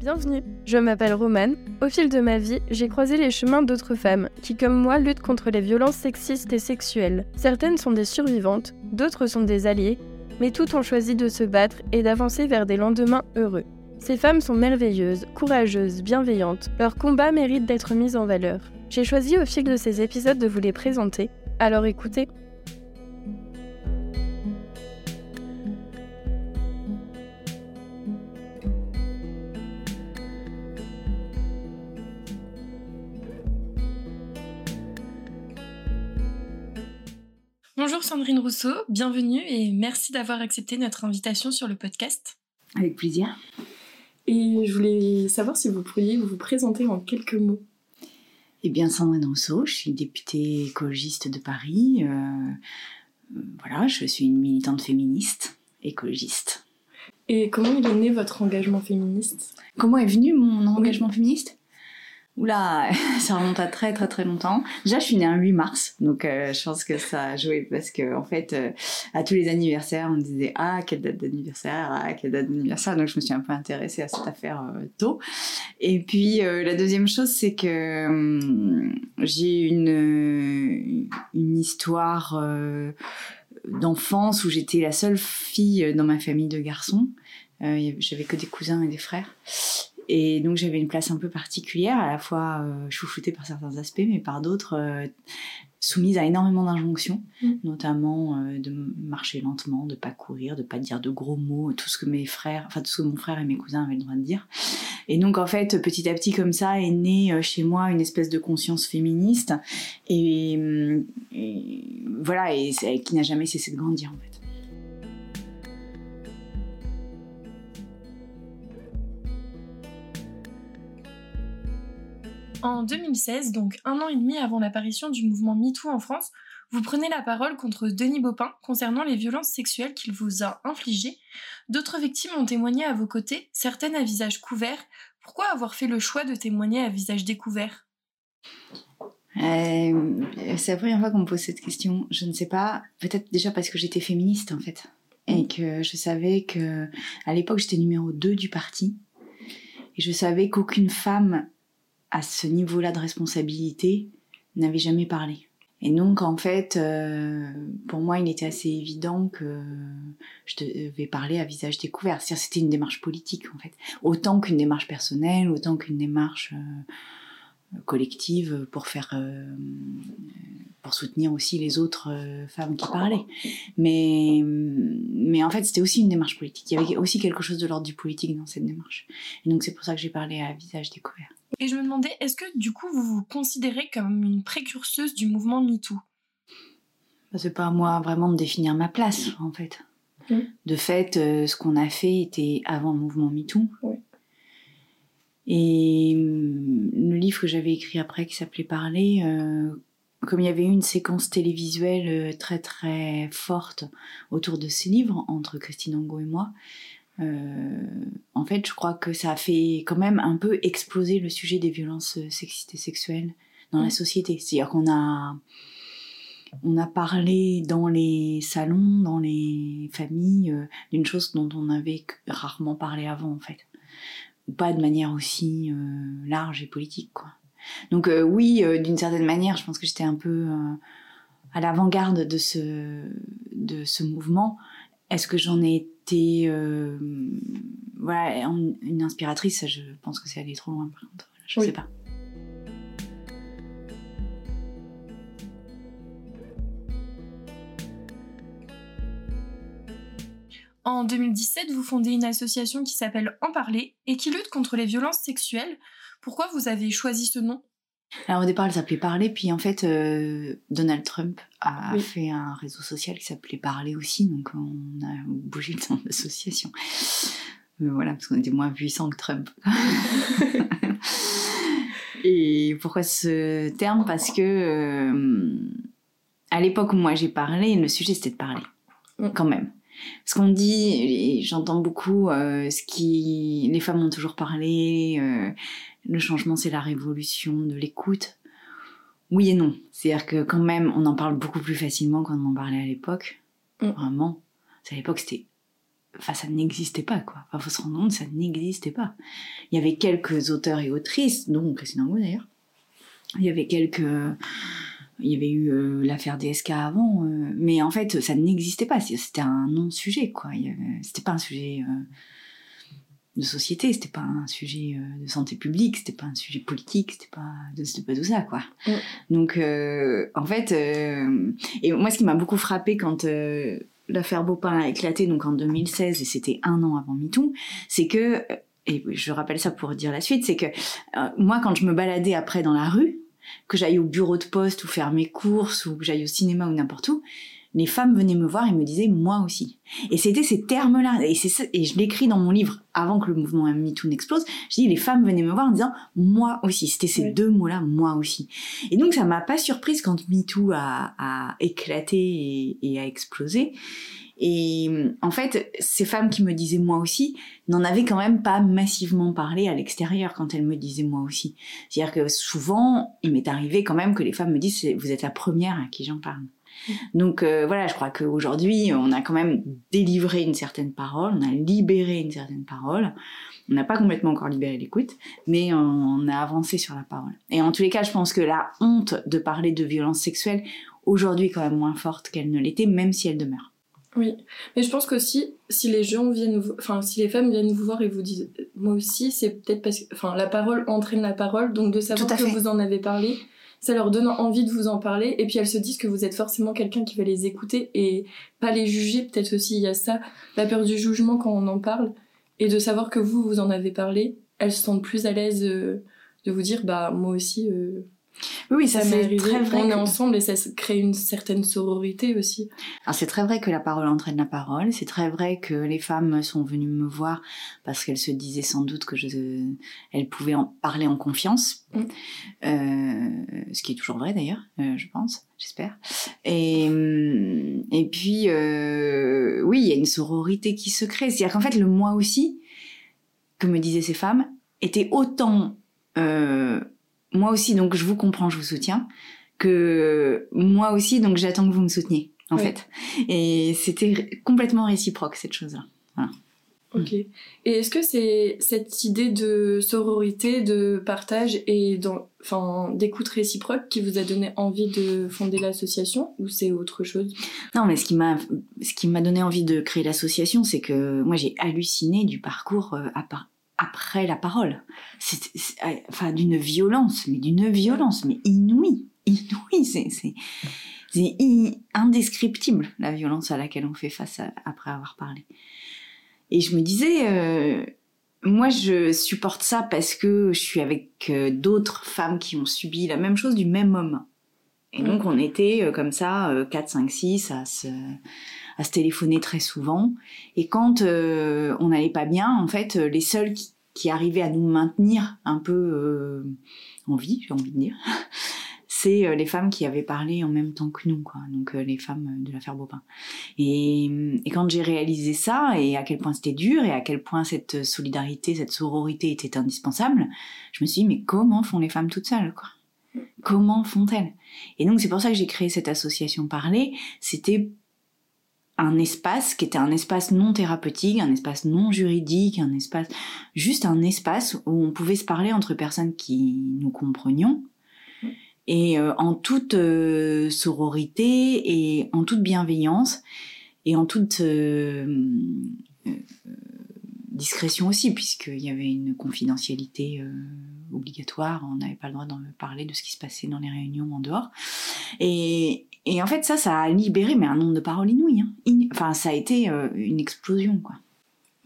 Bienvenue, je m'appelle Romane. Au fil de ma vie, j'ai croisé les chemins d'autres femmes qui, comme moi, luttent contre les violences sexistes et sexuelles. Certaines sont des survivantes, d'autres sont des alliées, mais toutes ont choisi de se battre et d'avancer vers des lendemains heureux. Ces femmes sont merveilleuses, courageuses, bienveillantes. Leur combat mérite d'être mis en valeur. J'ai choisi au fil de ces épisodes de vous les présenter, alors écoutez. Bonjour Sandrine Rousseau, bienvenue et merci d'avoir accepté notre invitation sur le podcast. Avec plaisir. Et je voulais savoir si vous pourriez vous présenter en quelques mots. Eh bien, Sandrine Rousseau, je suis députée écologiste de Paris. Euh, euh, voilà, je suis une militante féministe, écologiste. Et comment il est né votre engagement féministe? Comment est venu mon engagement féministe? Oula, ça remonte à très très très longtemps. Déjà, je suis née un 8 mars, donc euh, je pense que ça a joué parce que en fait, euh, à tous les anniversaires, on me disait ah quelle date d'anniversaire, ah quelle date d'anniversaire. Donc je me suis un peu intéressée à cette affaire euh, tôt. Et puis la deuxième chose, c'est que hum, j'ai une une histoire d'enfance où j'étais la seule fille dans ma famille de garçons. J'avais que des cousins et des frères. Et donc j'avais une place un peu particulière, à la fois euh, chouchoutée par certains aspects, mais par d'autres euh, soumise à énormément d'injonctions, mm. notamment euh, de marcher lentement, de pas courir, de pas dire de gros mots, tout ce que mes frères, enfin tout ce que mon frère et mes cousins avaient le droit de dire. Et donc en fait, petit à petit comme ça est née chez moi une espèce de conscience féministe et, et voilà et qui n'a jamais cessé de grandir en fait. En 2016, donc un an et demi avant l'apparition du mouvement MeToo en France, vous prenez la parole contre Denis Baupin concernant les violences sexuelles qu'il vous a infligées. D'autres victimes ont témoigné à vos côtés, certaines à visage couvert. Pourquoi avoir fait le choix de témoigner à visage découvert? Euh, C'est la première fois qu'on me pose cette question. Je ne sais pas. Peut-être déjà parce que j'étais féministe en fait. Et que je savais que à l'époque j'étais numéro 2 du parti. Et je savais qu'aucune femme à ce niveau-là de responsabilité, n'avait jamais parlé. Et donc, en fait, euh, pour moi, il était assez évident que je devais parler à visage découvert. C'est-à-dire, c'était une démarche politique, en fait. Autant qu'une démarche personnelle, autant qu'une démarche euh, collective pour faire, euh, pour soutenir aussi les autres femmes qui parlaient. Mais, mais en fait, c'était aussi une démarche politique. Il y avait aussi quelque chose de l'ordre du politique dans cette démarche. Et donc, c'est pour ça que j'ai parlé à visage découvert. Et je me demandais, est-ce que du coup vous vous considérez comme une précurseuse du mouvement MeToo? Bah, C'est pas à moi vraiment de définir ma place en fait. De fait, euh, ce qu'on a fait était avant le mouvement MeToo. Et mm, le livre que j'avais écrit après qui s'appelait Parler, euh, comme il y avait eu une séquence télévisuelle euh, très très forte autour de ce livre entre Christine Angot et moi, euh, en fait, je crois que ça a fait quand même un peu exploser le sujet des violences sexistes et sexuelles dans la société. C'est-à-dire qu'on a, on a parlé dans les salons, dans les familles, euh, d'une chose dont on avait rarement parlé avant, en fait. Ou pas de manière aussi euh, large et politique, quoi. Donc oui, d'une certaine manière, je pense que j'étais un peu à l'avant-garde de ce, de ce mouvement. Est-ce que j'en ai euh, voilà, une inspiratrice, je pense que c'est aller trop loin par contre. Je ne sais pas. En 2017, vous fondez une association qui s'appelle En Parler et qui lutte contre les violences sexuelles. Pourquoi vous avez choisi ce nom? Alors au départ, elle s'appelait Parler, puis en fait, euh, Donald Trump a fait un réseau social qui s'appelait Parler aussi, donc on a bougé le nom d'association. Mais voilà, parce qu'on était moins puissant que Trump. Et pourquoi ce terme? Parce que euh, à l'époque où moi j'ai parlé, le sujet c'était de parler, mm. quand même. Parce qu'on dit, j'entends beaucoup, euh, ce qui, les femmes ont toujours parlé, le changement, c'est la révolution de l'écoute. Oui et non. C'est-à-dire que quand même, on en parle beaucoup plus facilement qu'on en parlait à l'époque. Mm. Vraiment. À l'époque, c'était enfin, ça n'existait pas, quoi. Enfin, faut se rendre compte, ça n'existait pas. Il y avait quelques auteurs et autrices, dont Christine Angot d'ailleurs. Il y avait quelques, il y avait eu euh, l'affaire DSK avant, euh, mais en fait, ça n'existait pas. C'était un non-sujet, quoi. C'était pas un sujet euh, de société, c'était pas un sujet de santé publique, c'était pas un sujet politique, c'était pas, pas tout ça, quoi. Donc, en fait, et moi, ce qui m'a beaucoup frappé quand l'affaire Beaupin a éclaté, donc en 2016, et c'était un an avant MeToo, c'est que et je rappelle ça pour dire la suite, c'est que moi, quand je me baladais après dans la rue, que j'aille au bureau de poste ou faire mes courses ou que j'aille au cinéma ou n'importe où, les femmes venaient me voir et me disaient moi aussi. Et c'était ces termes-là. Et, et je l'écris dans mon livre avant que le mouvement MeToo n'explose. Je dis les femmes venaient me voir en disant moi aussi. C'était ces deux mots-là, moi aussi. Et donc ça m'a pas surprise quand MeToo a, a éclaté et, et a explosé. Et en fait, ces femmes qui me disaient moi aussi n'en avaient quand même pas massivement parlé à l'extérieur quand elles me disaient moi aussi. C'est-à-dire que souvent, il m'est arrivé quand même que les femmes me disent vous êtes la première à qui j'en parle. Mmh. Donc euh, voilà, je crois qu'aujourd'hui, on a quand même délivré une certaine parole, on a libéré une certaine parole. On n'a pas complètement encore libéré l'écoute, mais on a avancé sur la parole. Et en tous les cas, je pense que la honte de parler de violence sexuelle aujourd'hui est quand même moins forte qu'elle ne l'était, même si elle demeure. Oui, mais je pense qu'aussi, si les gens viennent, enfin, si les femmes viennent vous voir et vous disent, moi aussi, c'est peut-être parce que, enfin, la parole entraîne la parole, donc de savoir que vous en avez parlé, ça leur donne envie de vous en parler, et puis elles se disent que vous êtes forcément quelqu'un qui va les écouter et pas les juger, peut-être aussi il y a ça, la peur du jugement quand on en parle, et de savoir que vous, vous en avez parlé, elles se sentent plus à l'aise euh, de vous dire, bah, moi aussi, euh, oui, ça, c'est très vrai. On est ensemble et ça crée une certaine sororité aussi. Alors c'est très vrai que la parole entraîne la parole. C'est très vrai que les femmes sont venues me voir parce qu'elles se disaient sans doute que je, elles pouvaient en parler en confiance. Mm. Euh, ce qui est toujours vrai d'ailleurs, euh, je pense, j'espère. Et, mm, et puis, euh, oui, il y a une sororité qui se crée. C'est-à-dire qu'en fait, le moi aussi, que me disaient ces femmes, était autant moi aussi, donc je vous comprends, je vous soutiens, que moi aussi, donc j'attends que vous me souteniez, en fait. Et c'était complètement réciproque, cette chose-là. Ok. Et est-ce que c'est cette idée de sororité, de partage et d'écoute réciproque qui vous a donné envie de fonder l'association ou c'est autre chose? Non, mais ce qui m'a ce qui m'a donné envie de créer l'association, c'est que moi j'ai halluciné du parcours euh, à part après la parole. C'est, euh, enfin, d'une violence, mais d'une violence, mais inouïe, inouïe. C'est, c'est, indescriptible la violence à laquelle on fait face après avoir parlé. Et je me disais, euh, moi, je supporte ça parce que je suis avec euh, d'autres femmes qui ont subi la même chose du même homme. Et donc, on était comme ça, 4, 5, 6, à se, à se téléphoner très souvent. Et quand euh, on n'allait pas bien, en fait, euh, les seuls qui, arrivaient à nous maintenir un peu euh, en vie, j'ai envie de dire, c'est les femmes qui avaient parlé en même temps que nous, quoi. Donc les femmes de l'affaire Bopin. Et, et quand j'ai réalisé ça, et à quel point c'était dur, et à quel point cette solidarité, cette sororité était indispensable, je me suis dit, mais comment font les femmes toutes seules, quoi? Comment font-elles? Et donc c'est pour ça que j'ai créé cette association Parler. C'était un espace qui était un espace non thérapeutique, un espace non juridique, un espace juste un espace où on pouvait se parler entre personnes qui nous comprenions. Et euh, en toute euh, sororité et en toute bienveillance et en toute euh, discrétion aussi puisqu'il y avait une confidentialité obligatoire, on n'avait pas le droit d'en parler de ce qui se passait dans les réunions en dehors et, et en fait, ça, ça a libéré, mais un nombre de paroles inouï. Hein. Enfin, ça a été euh, une explosion, quoi.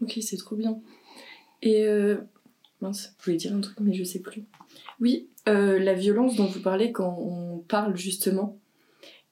Ok, c'est trop bien. Et euh... mince, je voulais dire un truc, mais je sais plus. Oui, euh, la violence dont vous parlez quand on parle justement.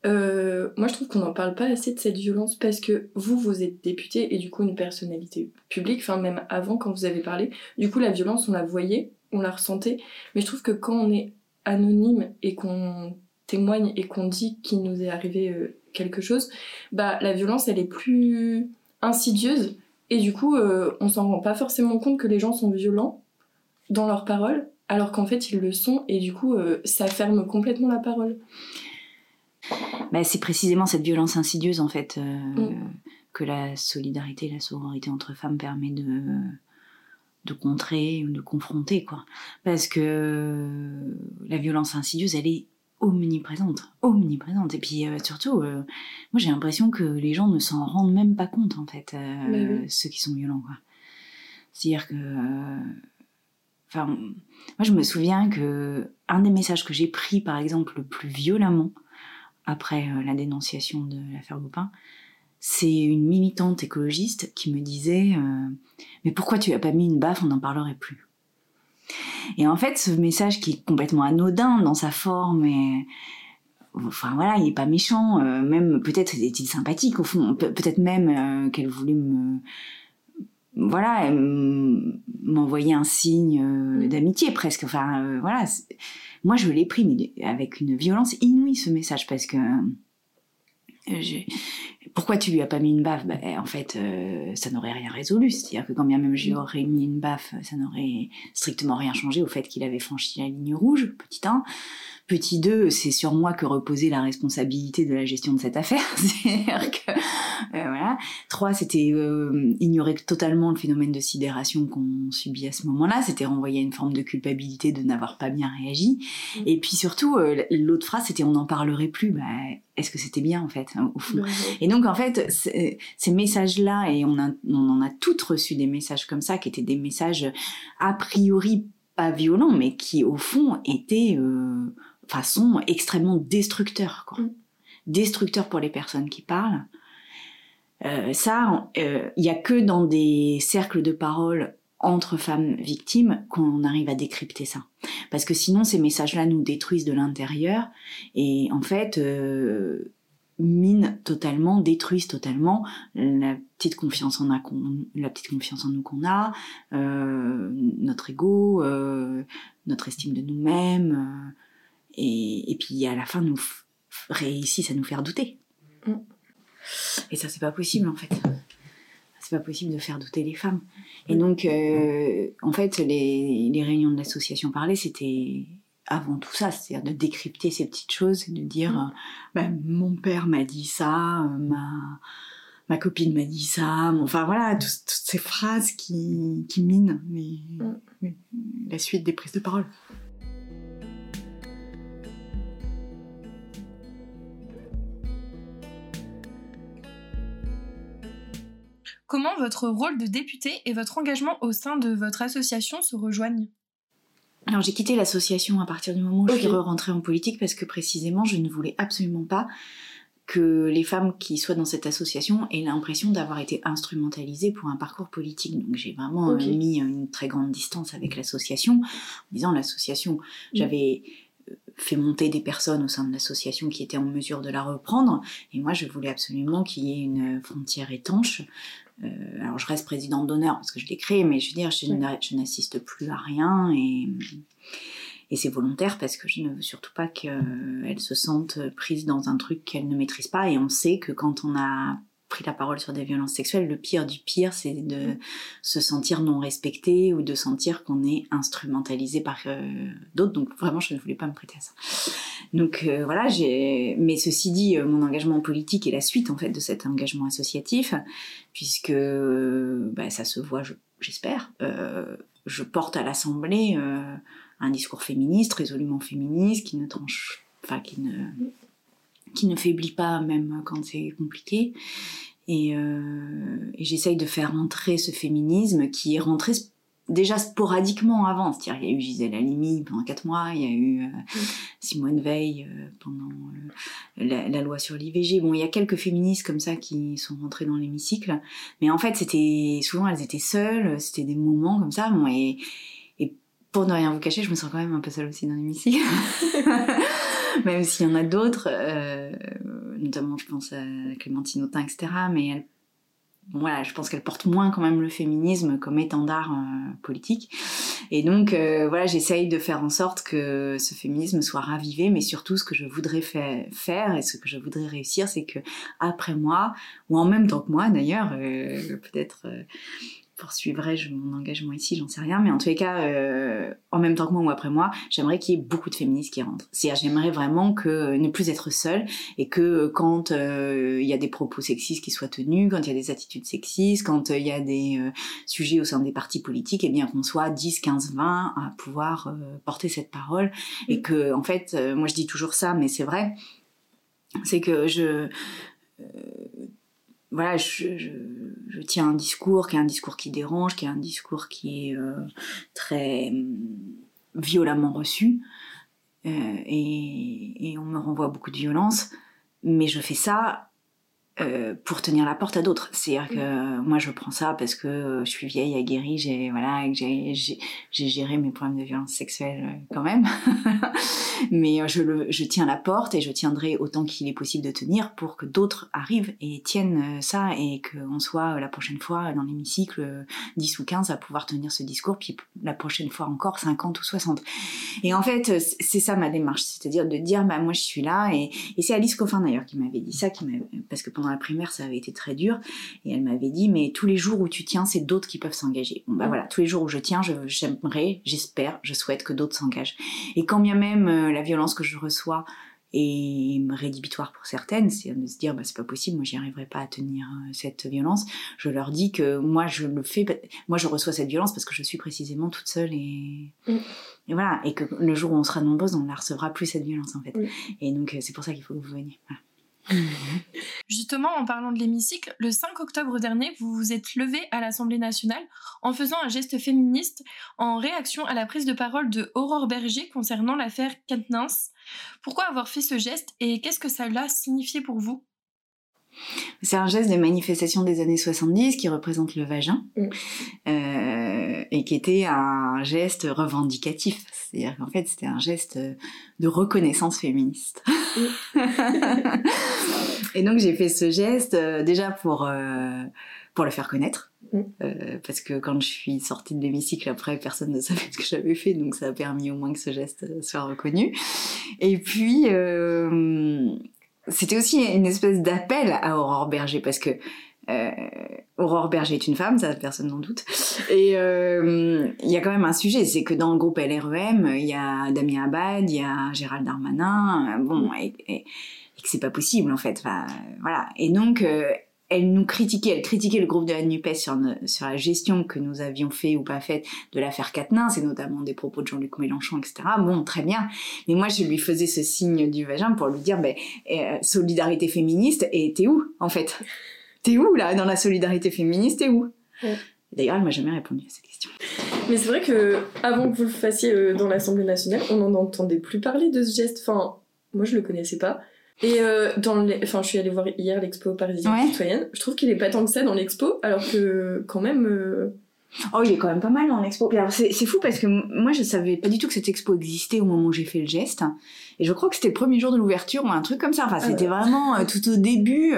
Euh, moi, je trouve qu'on n'en parle pas assez de cette violence parce que vous, vous êtes député et du coup une personnalité publique, enfin même avant quand vous avez parlé. Du coup, la violence, on la voyait, on la ressentait, mais je trouve que quand on est anonyme et qu'on témoigne et qu'on dit qu'il nous est arrivé euh, quelque chose, bah la violence elle est plus insidieuse et du coup euh, on s'en rend pas forcément compte que les gens sont violents dans leurs paroles alors qu'en fait ils le sont et du coup euh, ça ferme complètement la parole. Bah, c'est précisément cette violence insidieuse en fait. Mm. que la solidarité, la sororité entre femmes permet de de contrer ou de confronter quoi parce que la violence insidieuse elle est omniprésente omniprésente et puis euh, surtout euh, moi j'ai l'impression que les gens ne s'en rendent même pas compte en fait euh, oui. ceux qui sont violents quoi c'est à dire que enfin moi je me souviens que un des messages que j'ai pris par exemple le plus violemment après la dénonciation de l'affaire Goupin c'est une militante écologiste qui me disait euh, mais pourquoi tu as pas mis une baffe on n'en parlerait plus? Et en fait ce message qui est complètement anodin dans sa forme enfin voilà il est pas méchant euh, même peut-être est-il sympathique au fond Pe peut-être même euh, qu'elle voulait me voilà m'envoyer un signe d'amitié presque enfin voilà moi je l'ai pris mais avec une violence inouïe ce message parce que pourquoi tu lui as pas mis une baffe? Bah, En fait, euh, ça n'aurait rien résolu. C'est-à-dire que quand bien même j'y aurais mis une baffe, ça n'aurait strictement rien changé au fait qu'il avait franchi la ligne rouge, petit 1. Petit 2, c'est sur moi que reposait la responsabilité de la gestion de cette affaire. C'est-à-dire que, euh. 3, c'était euh, ignorer totalement le phénomène de sidération qu'on subit à ce moment-là. C'était renvoyer une forme de culpabilité de n'avoir pas bien réagi. Et puis surtout, euh, l'autre phrase, c'était on n'en parlerait plus. Bah, est-ce que c'était bien en fait au fond? Et donc en fait, ces messages-là, et on, a, on en a toutes reçu des messages comme ça, qui étaient des messages a priori pas violents, mais qui au fond étaient euh, façon extrêmement destructeurs, quoi. Mm. Destructeurs pour les personnes qui parlent. Euh, ça, il euh, y a que dans des cercles de parole entre femmes victimes qu'on arrive à décrypter ça. Parce que sinon, ces messages-là nous détruisent de l'intérieur et en fait euh, minent totalement, détruisent totalement la petite confiance en, la petite confiance en nous qu'on a, euh, notre ego, euh, notre estime de nous-mêmes, euh, et, et puis à la fin nous réussissent à nous faire douter. Mm. Et ça, c'est pas possible en fait. C'est pas possible de faire douter les femmes. Et donc, euh, en fait, les, les réunions de l'association Parler, c'était avant tout ça, c'est-à-dire de décrypter ces petites choses et de dire, euh, ben, mon père m'a dit ça, euh, ma, ma copine m'a dit ça, enfin voilà, tout- toutes ces phrases qui, qui minent la suite des prises de parole. Comment votre rôle de député et votre engagement au sein de votre association se rejoignent Alors j'ai quitté l'association à partir du moment où je suis rentrée en politique parce que précisément je ne voulais absolument pas que les femmes qui soient dans cette association aient l'impression d'avoir été instrumentalisées pour un parcours politique. Donc j'ai vraiment euh, mis une très grande distance avec l'association, en disant l'association, j'avais euh, fait monter des personnes au sein de l'association qui étaient en mesure de la reprendre, et moi je voulais absolument qu'il y ait une frontière étanche. Euh, alors je reste présidente d'honneur parce que je l'ai créée, mais je veux dire, je n'assiste plus à rien et, et c'est volontaire parce que je ne veux surtout pas qu'elles se sentent prises dans un truc qu'elles ne maîtrisent pas. Et on sait que quand on a pris la parole sur des violences sexuelles, le pire du pire, c'est de se sentir non respecté ou de sentir qu'on est instrumentalisé par euh, d'autres. Donc vraiment, je ne voulais pas me prêter à ça. Donc euh, voilà, j'ai. Mais ceci dit, euh, mon engagement politique est la suite en fait de cet engagement associatif, puisque bah, ça se voit, je- j'espère. Je porte à l'Assemblée un discours féministe, résolument féministe, qui ne tranche, enfin qui ne qui ne faiblit pas même quand c'est compliqué. Et, euh, et j'essaye de faire entrer ce féminisme qui est rentré déjà sporadiquement avant. C'est-à-dire, il y a eu Gisèle Halimi pendant quatre mois, il y a eu euh, Simone Veil euh, pendant euh, la, loi sur l'IVG. Bon, il y a quelques féministes comme ça qui sont rentrées dans l'hémicycle, mais en fait, c'était souvent elles étaient seules, c'était des moments comme ça. Bon, et pour ne rien vous cacher, je me sens quand même un peu seule aussi dans l'hémicycle. même s'il y en a d'autres, euh, notamment je pense à Clémentine Autain, etc. Mais voilà, je pense qu'elle porte moins quand même le féminisme comme étendard euh, politique. Et donc euh, voilà, j'essaye de faire en sorte que ce féminisme soit ravivé, mais surtout ce que je voudrais fa- faire et ce que je voudrais réussir, c'est que après moi, ou en même temps que moi d'ailleurs, peut-être. Euh, poursuivrai mon engagement ici, j'en sais rien. Mais en tous les cas, euh, en même temps que moi ou après moi, j'aimerais qu'il y ait beaucoup de féministes qui rentrent. C'est-à-dire, j'aimerais vraiment que ne plus être seule et que quand euh, il y a des propos sexistes qui soient tenus, quand il y a des attitudes sexistes, quand euh, il y a des sujets au sein des partis politiques, et eh bien qu'on soit 10, 15, 20 à pouvoir porter cette parole. Et que, en fait, moi je dis toujours ça, mais c'est vrai, c'est que je voilà, je, je, tiens un discours qui est un discours qui dérange, qui est un discours qui est euh, très hum, violemment reçu, euh, et, et, on me renvoie beaucoup de violence, mais je fais ça euh, pour tenir la porte à d'autres. C'est-à-dire que moi je prends ça parce que je suis vieille, aguerrie, j'ai voilà, j'ai géré mes problèmes de violence sexuelle euh, quand même. Mais euh, je le je tiens la porte et je tiendrai autant qu'il est possible de tenir pour que d'autres arrivent et tiennent ça et qu'on soit la prochaine fois dans l'hémicycle 10 ou 15 à pouvoir tenir ce discours puis la prochaine fois encore 50 ou 60. Et en fait, c'est ça ma démarche, c'est-à-dire de dire bah moi je suis là et, et c'est Alice Coffin d'ailleurs qui m'avait dit ça qui parce que pendant la primaire, ça avait été très dur. Et elle m'avait dit, mais tous les jours où tu tiens, c'est d'autres qui peuvent s'engager. Bon, bah voilà, tous les jours où je tiens, j'aimerais, j'espère, je souhaite que d'autres s'engagent. Et quand bien même euh, la violence que je reçois est rédhibitoire pour certaines, c'est de se dire bah c'est pas possible, moi j'y arriverai pas à tenir euh, cette violence. Je leur dis que moi je le fais, moi je reçois cette violence parce que je suis précisément toute seule et, mm. et voilà et que le jour où on sera nombreuses, on ne la recevra plus cette violence en fait. Et donc euh, c'est pour ça qu'il faut que vous veniez. Justement, en parlant de l'hémicycle, le 5 octobre dernier, vous vous êtes levé à l'Assemblée nationale en faisant un geste féministe en réaction à la prise de parole de Aurore Berger concernant l'affaire Katnins. Pourquoi avoir fait ce geste et qu'est-ce que ça a signifié pour vous? C'est un geste de manifestation des années 70 qui représente le vagin mm. euh, et qui était un geste revendicatif. C'est-à-dire qu'en fait, c'était un geste de reconnaissance féministe. Et donc, j'ai fait ce geste euh, déjà pour, euh, pour le faire connaître. Mm. parce que quand je suis sortie de l'hémicycle après, personne ne savait ce que j'avais fait, donc ça a permis au moins que ce geste soit reconnu. Et puis, c'était aussi une espèce d'appel à Aurore Berger parce que euh, Aurore Berger est une femme, ça personne n'en doute. Et euh, il y a quand même un sujet, c'est que dans le groupe LREM, il y a Damien Abad, il y a Gérald Darmanin, euh, bon, et, et, que c'est pas possible en fait. Enfin, voilà. Et donc, euh, elle nous critiquait, elle critiquait le groupe de la NUPES sur, sur la gestion que nous avions fait ou pas faite de l'affaire Quatennens, c'est notamment des propos de Jean-Luc Mélenchon, etc. Bon, très bien. Mais moi, je lui faisais ce signe du vagin pour lui dire, ben, euh, solidarité féministe, et t'es où, en fait? T'es où, là, dans la solidarité féministe, t'es où D'ailleurs, elle m'a jamais répondu à cette question. Mais c'est vrai que avant que vous le fassiez euh, dans l'Assemblée nationale, on n'en entendait plus parler de ce geste. Enfin, moi, je le connaissais pas. Et euh, dans les... enfin, je suis allée voir hier l'expo parisienne citoyenne. Je trouve qu'il est pas tant que ça dans l'expo, alors que quand même. Euh, oh, il est quand même pas mal dans l'expo. C'est fou parce que moi, je savais pas du tout que cette expo existait au moment où j'ai fait le geste. Et je crois que c'était le premier jour de l'ouverture ou un truc comme ça. Enfin, c'était ah vraiment euh, tout au début.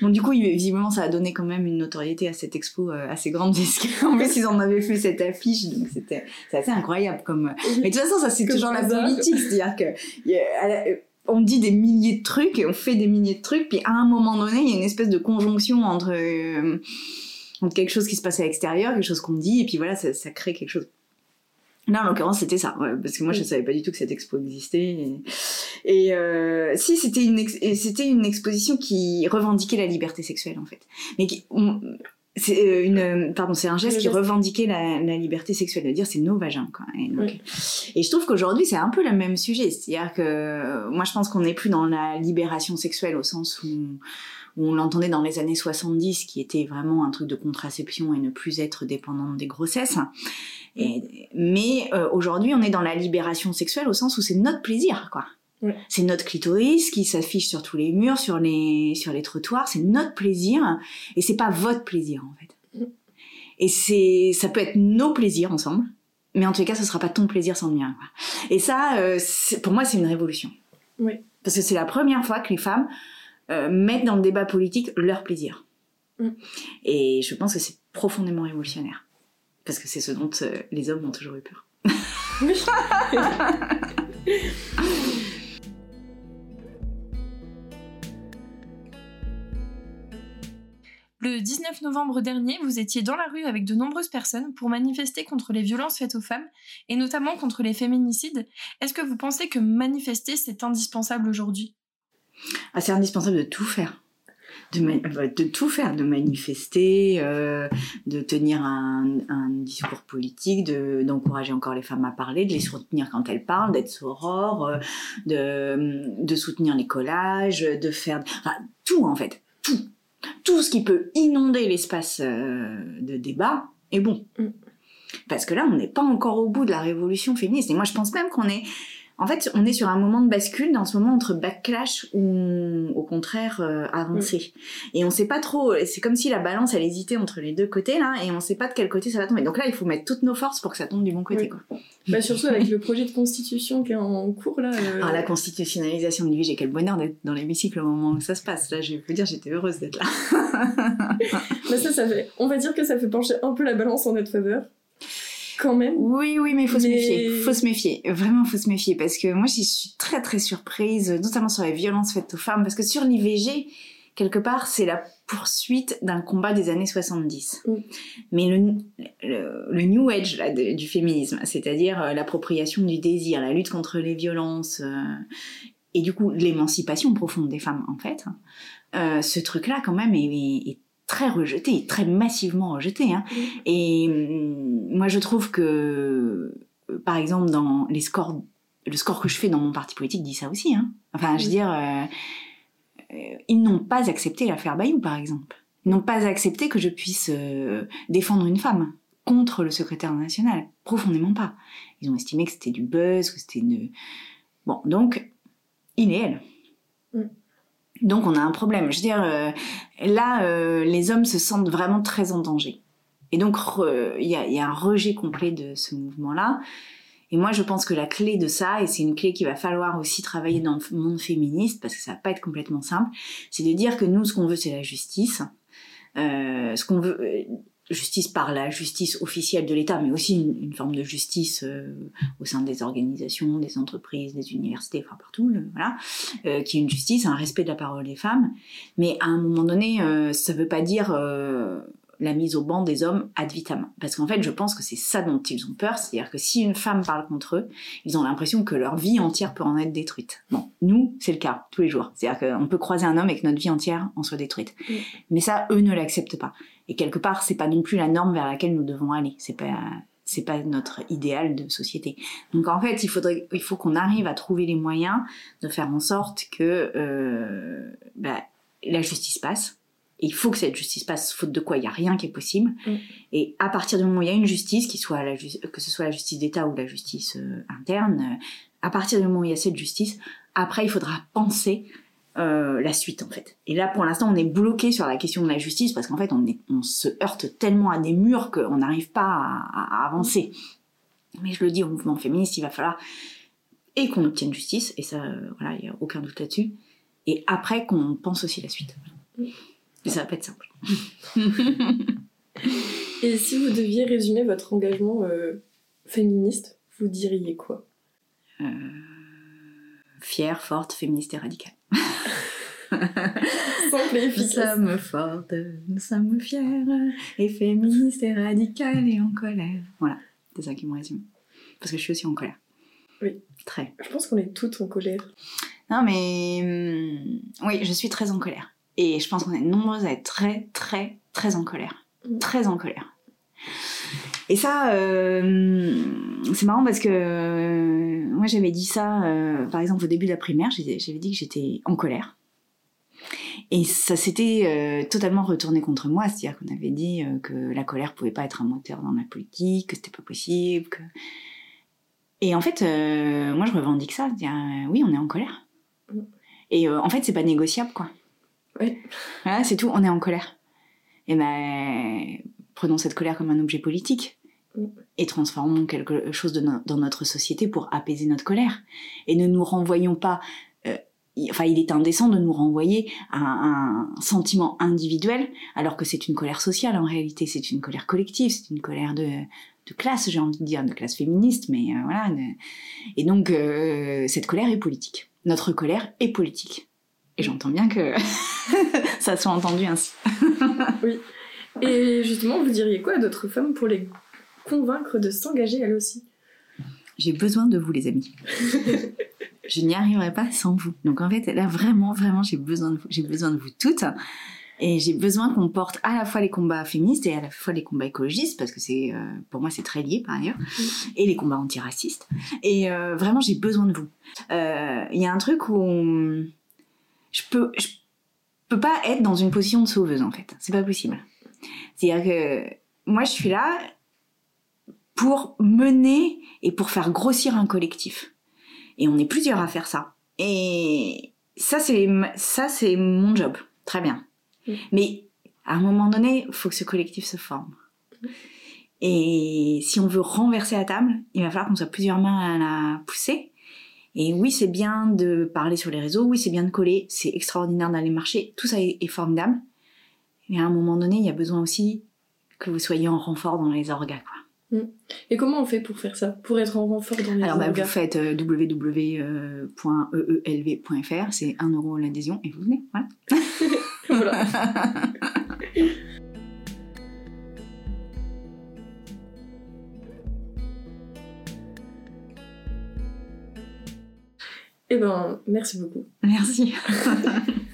Bon, du coup, visiblement, ça a donné quand même une notoriété à cette expo assez grande En plus, ils en avaient fait cette affiche, donc c'était assez incroyable. Comme... Mais de toute façon, ça c'est toujours la politique, c'est-à-dire que on dit des milliers de trucs et on fait des milliers de trucs, puis à un moment donné, il y a une espèce de conjonction entre, euh, quelque chose qui se passe à l'extérieur, quelque chose qu'on dit, et puis voilà, ça, ça, crée quelque chose. Là, en l'occurrence, c'était ça, parce que moi, je savais pas du tout que cette expo existait. Et, euh, si, c'était une, c'était une exposition qui revendiquait la liberté sexuelle, en fait. Mais qui, c'est euh, une pardon c'est un geste qui revendiquait la, la, liberté sexuelle de dire c'est nos vagins quoi. Et, donc, et je trouve qu'aujourd'hui c'est un peu le même sujet. C'est-à-dire que moi je pense qu'on n'est plus dans la libération sexuelle au sens où, où on l'entendait dans les années 70 qui était vraiment un truc de contraception et ne plus être dépendante des grossesses. Et, mais euh, aujourd'hui on est dans la libération sexuelle au sens où c'est notre plaisir quoi c'est notre clitoris qui s'affiche sur tous les murs, sur les, sur les trottoirs. C'est notre plaisir et c'est pas votre plaisir en fait. Mm. Et c'est, ça peut être nos plaisirs ensemble, mais en tout cas, ce sera pas ton plaisir sans le mien. Et ça, euh, pour moi, c'est une révolution. Oui. Parce que c'est la première fois que les femmes euh, mettent dans le débat politique leur plaisir. Mm. Et je pense que c'est profondément révolutionnaire. Parce que c'est ce dont euh, les hommes ont toujours eu peur. Le 19 novembre dernier, vous étiez dans la rue avec de nombreuses personnes pour manifester contre les violences faites aux femmes, et notamment contre les féminicides. Est-ce que vous pensez que manifester, c'est indispensable aujourd'hui? Ah, C'est indispensable de tout faire. Euh, de, tout faire, de manifester, euh, de tenir un, discours politique, d'encourager encore les femmes à parler, de les soutenir quand elles parlent, d'être sorores, euh, de, de soutenir les collages, de faire... Tout en fait, tout. Tout ce qui peut inonder l'espace de débat est bon. Mm. Parce que là, on n'est pas encore au bout de la révolution féministe. Et moi, je pense même qu'on est en fait, on est sur un moment de bascule dans ce moment entre backlash ou au contraire euh, avancé. Mm. Et on sait pas trop, c'est comme si la balance elle hésitait entre les deux côtés là et on sait pas de quel côté ça va tomber. Donc là, il faut mettre toutes nos forces pour que ça tombe du bon côté quoi. Bah, surtout avec le projet de constitution qui est en cours là. Euh... Ah, la constitutionnalisation de l'IVG, quel bonheur d'être dans l'hémicycle au moment où ça se passe. Là, je vous dire, j'étais heureuse d'être là. bah ça, ça fait, on va dire que ça fait pencher un peu la balance en notre faveur quand même. Oui, oui, mais il faut se méfier. Faut se méfier. Vraiment, faut se méfier. Parce que moi, j'y suis très, très surprise, notamment sur les violences faites aux femmes. Parce que sur l'IVG, quelque part, c'est la poursuite d'un combat des années 70. Mm. Mais le, le, new age là, du féminisme, c'est-à-dire euh, l'appropriation du désir, la lutte contre les violences, euh, et du coup l'émancipation profonde des femmes, en fait, euh, ce truc-là, quand même, est, est très rejeté, très massivement rejeté. Hein. Et hum, moi, je trouve que, euh, par exemple, dans les scores, le score que je fais dans mon parti politique dit ça aussi. Hein. Enfin, je veux dire, euh, euh, ils n'ont pas accepté l'affaire Bayou, par exemple. Ils n'ont pas accepté que je puisse défendre une femme contre le secrétaire national. Profondément pas. Ils ont estimé que c'était du buzz, que c'était une... Bon, donc, il elle. Donc on a un problème. Je veux dire, euh, là, euh, les hommes se sentent vraiment très en danger. Et donc il y, a, un rejet complet de ce mouvement-là. Et moi, je pense que la clé de ça, et c'est une clé qu'il va falloir aussi travailler dans le monde féministe, parce que ça va pas être complètement simple, c'est de dire que nous, ce qu'on veut, c'est la justice. Euh, justice par la justice officielle de l'État, mais aussi une, forme de justice euh, au sein des organisations, des entreprises, des universités, enfin partout, voilà, euh, qui est une justice, un respect de la parole des femmes. Mais à un moment donné, euh, ça ne veut pas dire la mise au banc des hommes ad vitam. Parce qu'en fait, je pense que c'est ça dont ils ont peur, c'est-à-dire que si une femme parle contre eux, ils ont l'impression que leur vie entière peut en être détruite. Bon, nous, c'est le cas, tous les jours. C'est-à-dire qu'on peut croiser un homme et que notre vie entière en soit détruite. Mais ça, eux ne l'acceptent pas. Et quelque part, c'est pas non plus la norme vers laquelle nous devons aller. C'est pas c'est pas notre idéal de société. Donc en fait, il faudrait, il faut qu'on arrive à trouver les moyens de faire en sorte que euh, bah, la justice passe, il faut que cette justice passe, faute de quoi il n'y a rien qui est possible. Mm. Et à partir du moment où il y a une justice, qui soit la que ce soit la justice d'État ou la justice euh, interne, euh, à partir du moment où il y a cette justice, après il faudra penser euh, la suite en fait. Et là pour l'instant on est bloqué sur la question de la justice parce qu'en fait on, on, se heurte tellement à des murs qu'on n'arrive pas à, avancer. Mais je le dis au mouvement féministe, il va falloir et qu'on obtienne justice, et ça voilà, il n'y a aucun doute là-dessus, et après qu'on pense aussi la suite. Mais ça va pas être simple. Et si vous deviez résumer votre engagement euh, féministe, vous diriez quoi? Euh, Fière, forte, féministe et radicale. Simple et efficace. Nous sommes fortes, nous sommes fières, et féministes et radicales et en colère. Voilà, c'est ça qui me résume. Parce que je suis aussi en colère. Oui. Très. Je pense qu'on est toutes en colère. Non, mais. Hum, oui, je suis très en colère. Et je pense qu'on est nombreuses à être très, très, très en colère. Mm. Très en colère. Et ça, euh, c'est marrant parce que euh, moi j'avais dit ça, euh, par exemple au début de la primaire, j'avais dit que j'étais en colère. Et ça s'était totalement retourné contre moi, c'est-à-dire qu'on avait dit que la colère pouvait pas être un moteur dans la politique, que c'était pas possible. Que... Et en fait, moi je revendique ça, dire oui, on est en colère. Mm. Et en fait, c'est pas négociable, quoi. Oui. Voilà, c'est tout, on est en colère. Et ben, prenons cette colère comme un objet politique et transformons quelque chose dans notre société pour apaiser notre colère. Et ne nous renvoyons pas. Euh, enfin, il est indécent de nous renvoyer à un, sentiment individuel, alors que c'est une colère sociale en réalité. C'est une colère collective, c'est une colère de, de classe, j'ai envie de dire, de classe féministe, mais euh, voilà. Et donc, euh, cette colère est politique. Notre colère est politique. Et j'entends bien que ça soit entendu ainsi. oui. Et justement, vous diriez quoi à d'autres femmes pour les convaincre de s'engager elles aussi? J'ai besoin de vous, les amis. je n'y arriverai pas sans vous. Donc en fait, là vraiment, vraiment, j'ai besoin de vous. J'ai besoin de vous toutes. Et j'ai besoin qu'on porte à la fois les combats féministes et à la fois les combats écologistes, parce que c'est, euh, pour moi, c'est très lié par ailleurs, et les combats antiracistes. Et euh, vraiment, j'ai besoin de vous. Euh, Il y a un truc où je peux, je peux pas être dans une position de sauveuse en fait. C'est pas possible. C'est-à-dire que moi, je suis là pour mener et pour faire grossir un collectif. Et on est plusieurs à faire ça. Et ça, c'est ça, c'est mon job. Très bien. Mm. Mais à un moment donné, il faut que ce collectif se forme. Mm. Et si on veut renverser la table, il va falloir qu'on soit plusieurs mains à la pousser. Et oui, c'est bien de parler sur les réseaux, oui, c'est bien de coller, c'est extraordinaire d'aller marcher, tout ça est, formidable. Mais à un moment donné, il y a besoin aussi que vous soyez en renfort dans les orgas, quoi. Mm. Et comment on fait pour faire ça? Pour être en renfort dans les Alors, bah, vous faites euh, www.eelv.fr, c'est 1 euro l'adhésion et vous venez, voilà. voilà. Eh ben, merci beaucoup. Merci.